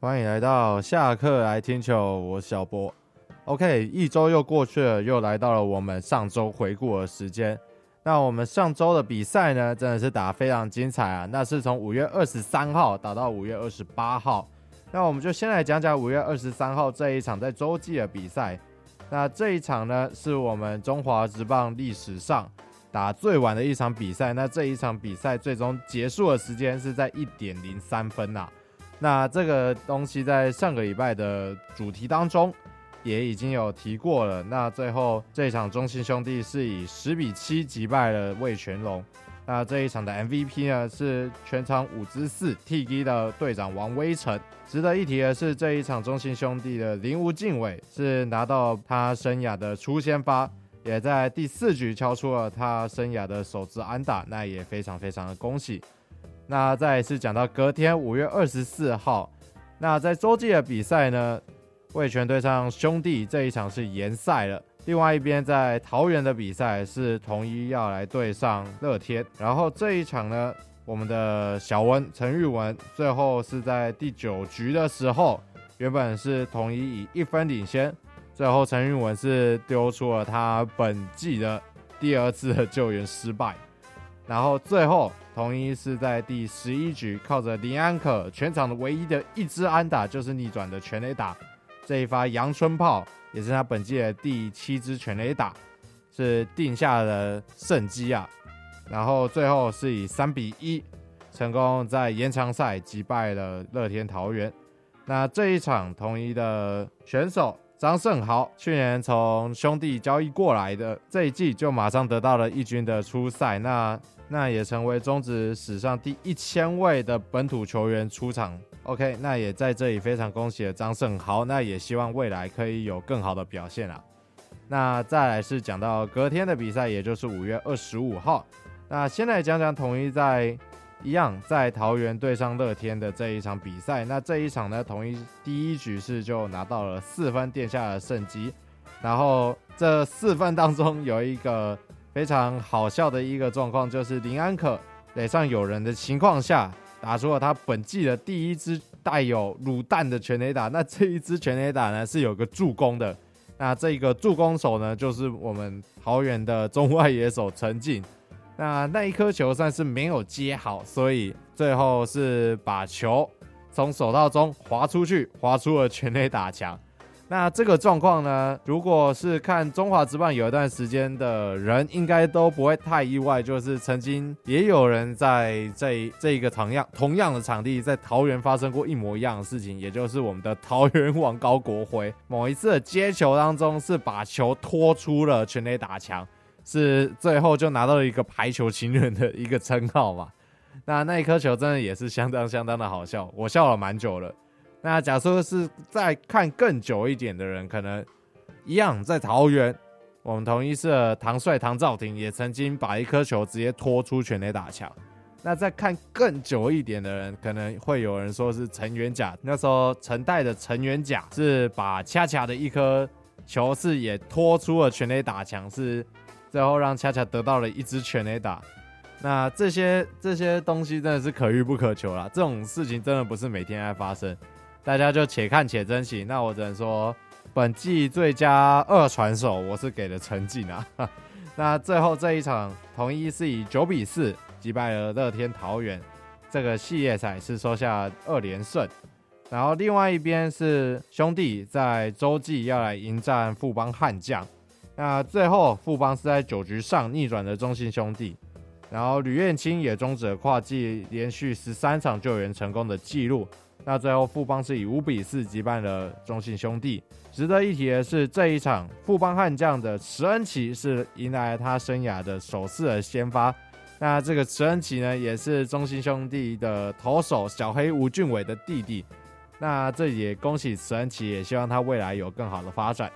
欢迎来到下课来听球，我是小波。OK，一周又过去了，又来到了我们上周回顾的时间。那我们上周的比赛呢，真的是打得非常精彩啊！那是从五月二十三号打到五月二十八号。那我们就先来讲讲五月二十三号这一场在洲际的比赛。那这一场呢，是我们中华职棒历史上打最晚的一场比赛。那这一场比赛最终结束的时间是在一点零三分呐。那这个东西在上个礼拜的主题当中也已经有提过了。那最后这一场中信兄弟是以十比七击败了味全龙。那这一场的 MVP 呢，是全场五支四 T G 的队长王威晨。值得一提的是，这一场中信兄弟的林吴敬伟是拿到他生涯的初先发，也在第四局敲出了他生涯的首支安打，那也非常非常的恭喜。那再来是讲到隔天五月二十四号，那在洲际的比赛呢，味全对上兄弟这一场是延赛了。另外一边在桃园的比赛是统一要来对上乐天，然后这一场呢，我们的小温陈玉文最后是在第九局的时候，原本是统一以一分领先，最后陈玉文是丢出了他本季的第二次的救援失败，然后最后统一是在第十一局靠着林安可全场的唯一的一支安打，就是逆转的全垒打，这一发阳春炮。也是他本季的第七支全垒打，是定下了胜机啊。然后最后是以三比一成功在延长赛击败了乐天桃园。那这一场统一的选手张胜豪，去年从兄弟交易过来的，这一季就马上得到了一军的出赛，那那也成为中职史上第一千位的本土球员出场。OK，那也在这里非常恭喜了张胜豪，那也希望未来可以有更好的表现啊。那再来是讲到隔天的比赛，也就是五月二十五号。那先来讲讲统一在一样在桃园对上乐天的这一场比赛。那这一场呢，同一第一局是就拿到了四分，殿下的胜机。然后这四分当中有一个非常好笑的一个状况，就是林安可垒上有人的情况下。打出了他本季的第一支带有卤蛋的全垒打，那这一支全垒打呢是有个助攻的，那这个助攻手呢就是我们桃园的中外野手陈进，那那一颗球算是没有接好，所以最后是把球从手套中滑出去，滑出了全垒打墙。那这个状况呢，如果是看中华职棒有一段时间的人，应该都不会太意外。就是曾经也有人在这这一个同样同样的场地，在桃园发生过一模一样的事情，也就是我们的桃园王高国辉某一次接球当中，是把球拖出了全垒打墙，是最后就拿到了一个排球情人的一个称号嘛。那那一颗球真的也是相当相当的好笑，我笑了蛮久了。那假设是再看更久一点的人，可能一样在桃园，我们同一社唐帅唐兆廷也曾经把一颗球直接拖出全垒打墙。那再看更久一点的人，可能会有人说是陈元甲，那时候陈代的陈元甲是把恰恰的一颗球是也拖出了全垒打墙，是最后让恰恰得到了一支全垒打。那这些这些东西真的是可遇不可求啦，这种事情真的不是每天爱发生。大家就且看且珍惜。那我只能说，本季最佳二传手，我是给了陈进啊。那最后这一场，统一是以九比四击败了乐天桃园，这个系列赛是收下二连胜。然后另外一边是兄弟在洲际要来迎战富邦悍将。那最后富邦是在九局上逆转的中信兄弟，然后吕彦青也终止了跨季连续十三场救援成功的纪录。那最后富邦是以五比四击败了中信兄弟。值得一提的是，这一场富邦悍将的池恩齐是迎来了他生涯的首次的先发。那这个池恩齐呢，也是中信兄弟的投手小黑吴俊伟的弟弟。那这也恭喜池恩齐，也希望他未来有更好的发展。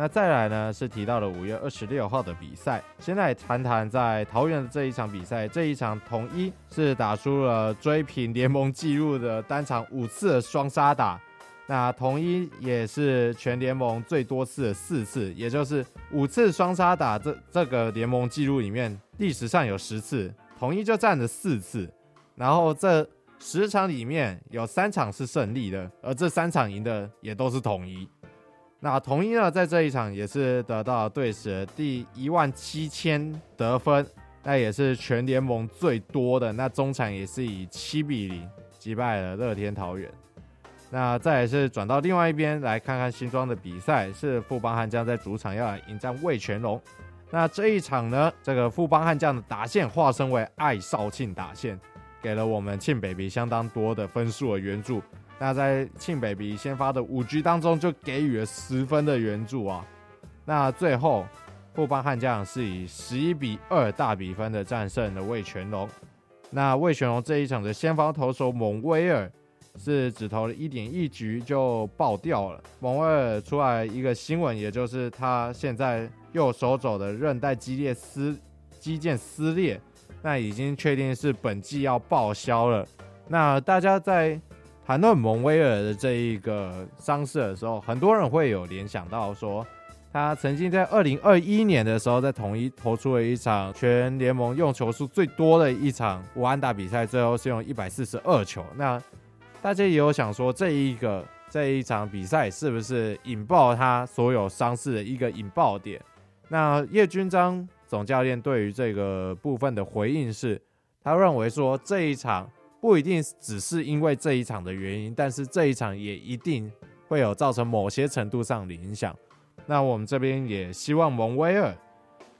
那再来呢，是提到了五月二十六号的比赛。先来谈谈在桃园的这一场比赛，这一场统一是打出了追平联盟纪录的单场五次的双杀打。那统一也是全联盟最多次的四次，也就是五次双杀打。这这个联盟纪录里面，历史上有十次，统一就占了四次。然后这十场里面有三场是胜利的，而这三场赢的也都是统一。那统一呢，在这一场也是得到队史第一万七千得分，那也是全联盟最多的。那中场也是以七比零击败了乐天桃园。那再也是转到另外一边来看看新庄的比赛，是富邦悍将在主场要来迎战味全龙。那这一场呢，这个富邦悍将的打线化身为爱少庆打线，给了我们庆北鼻相当多的分数的援助。那在庆北鼻先发的五局当中，就给予了十分的援助啊。那最后富邦悍将是以十一比二大比分的战胜了味全龙。那味全龙这一场的先发投手蒙威尔是只投了一点一局就爆掉了。蒙威尔出来一个新闻，也就是他现在右手肘的韧带肌裂撕肌腱撕裂，那已经确定是本季要报销了。那大家在。谈论蒙威尔的这一个伤势的时候，很多人会有联想到说，他曾经在二零二一年的时候，在统一投出了一场全联盟用球数最多的一场无安打比赛，最后是用一百四十二球。那大家也有想说，这一个这一场比赛是不是引爆他所有伤势的一个引爆点？那叶军章总教练对于这个部分的回应是，他认为说这一场。不一定只是因为这一场的原因，但是这一场也一定会有造成某些程度上的影响。那我们这边也希望蒙威尔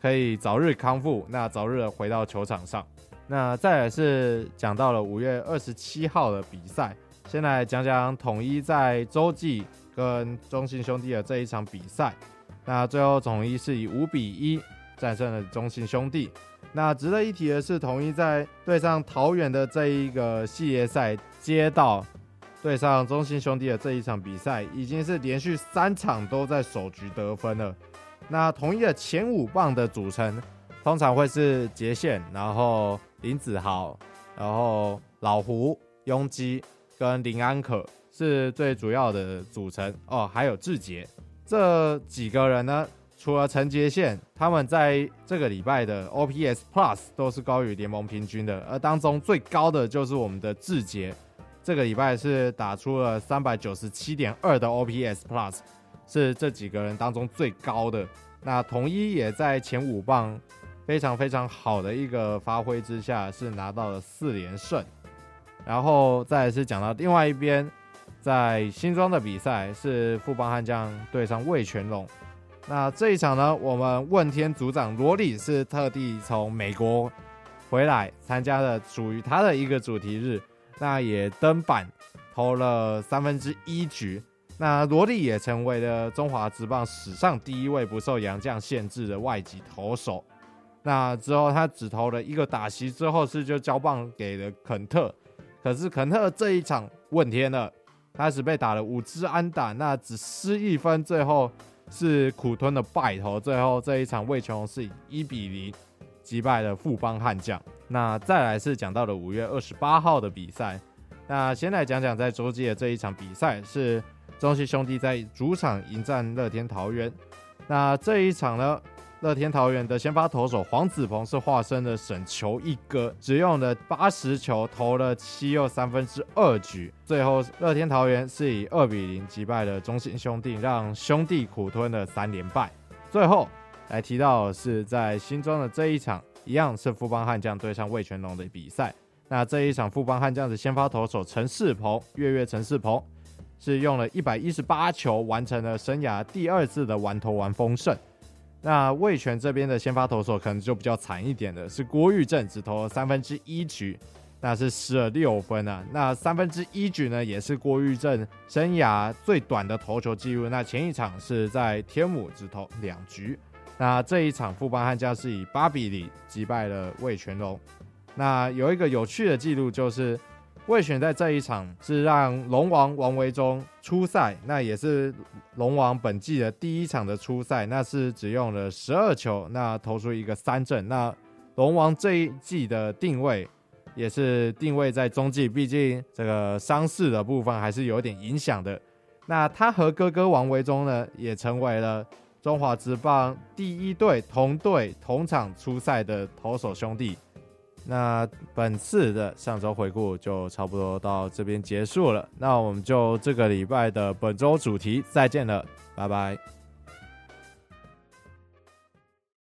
可以早日康复，那早日回到球场上。那再来是讲到了五月二十七号的比赛，先来讲讲统一在洲际跟中信兄弟的这一场比赛。那最后统一是以五比一战胜了中信兄弟。那值得一提的是，统一在对上桃园的这一个系列赛，接到对上中信兄弟的这一场比赛，已经是连续三场都在首局得分了。那统一的前五棒的组成，通常会是杰宪，然后林子豪，然后老胡、庸基跟林安可是最主要的组成哦，还有志杰这几个人呢。除了陈杰宪，他们在这个礼拜的 OPS Plus 都是高于联盟平均的，而当中最高的就是我们的志杰，这个礼拜是打出了三百九十七点二的 OPS Plus，是这几个人当中最高的。那统一也在前五棒非常非常好的一个发挥之下，是拿到了四连胜。然后再是讲到另外一边，在新庄的比赛是富邦悍将对上味全龙。那这一场呢，我们问天组长罗里是特地从美国回来参加了属于他的一个主题日，那也登板投了三分之一局。那罗里也成为了中华职棒史上第一位不受洋将限制的外籍投手。那之后他只投了一个打席之后是就交棒给了肯特，可是肯特这一场问天了，他只被打了五支安打，那只失一分，最后。是苦吞的败投，最后这一场魏琼是以一比零击败了富邦悍将。那再来是讲到了五月二十八号的比赛，那先来讲讲在洲际的这一场比赛，是中信兄弟在主场迎战乐天桃园。那这一场呢？乐天桃园的先发投手黄子鹏是化身了省球一哥，只用了八十球投了七又三分之二局，最后乐天桃园是以二比零击败了中信兄弟，让兄弟苦吞了三连败。最后来提到的是在新庄的这一场，一样是富邦悍将对上味全龙的比赛。那这一场富邦悍将的先发投手陈世鹏，月月陈世鹏是用了一百一十八球，完成了生涯第二次的完投完封胜。那味全这边的先发投手可能就比较惨一点的，是郭玉正，只投了三分之一局，那是失了六分啊。那三分之一局呢，也是郭玉正生涯最短的投球记录。那前一场是在天母只投两局，那这一场富邦悍将是以八比零击败了味全龙。那有一个有趣的记录就是。味全在这一场是让龙王王维中出赛，那也是龙王本季的第一场的出赛，那是只用了十二球，那投出一个三振。那龙王这一季的定位也是定位在中继，毕竟这个伤势的部分还是有点影响的。那他和哥哥王维中呢，也成为了中华职棒第一对同队同场出赛的投手兄弟。那本次的上周回顾就差不多到这边结束了。那我们就这个礼拜的本周主题再见了，拜拜。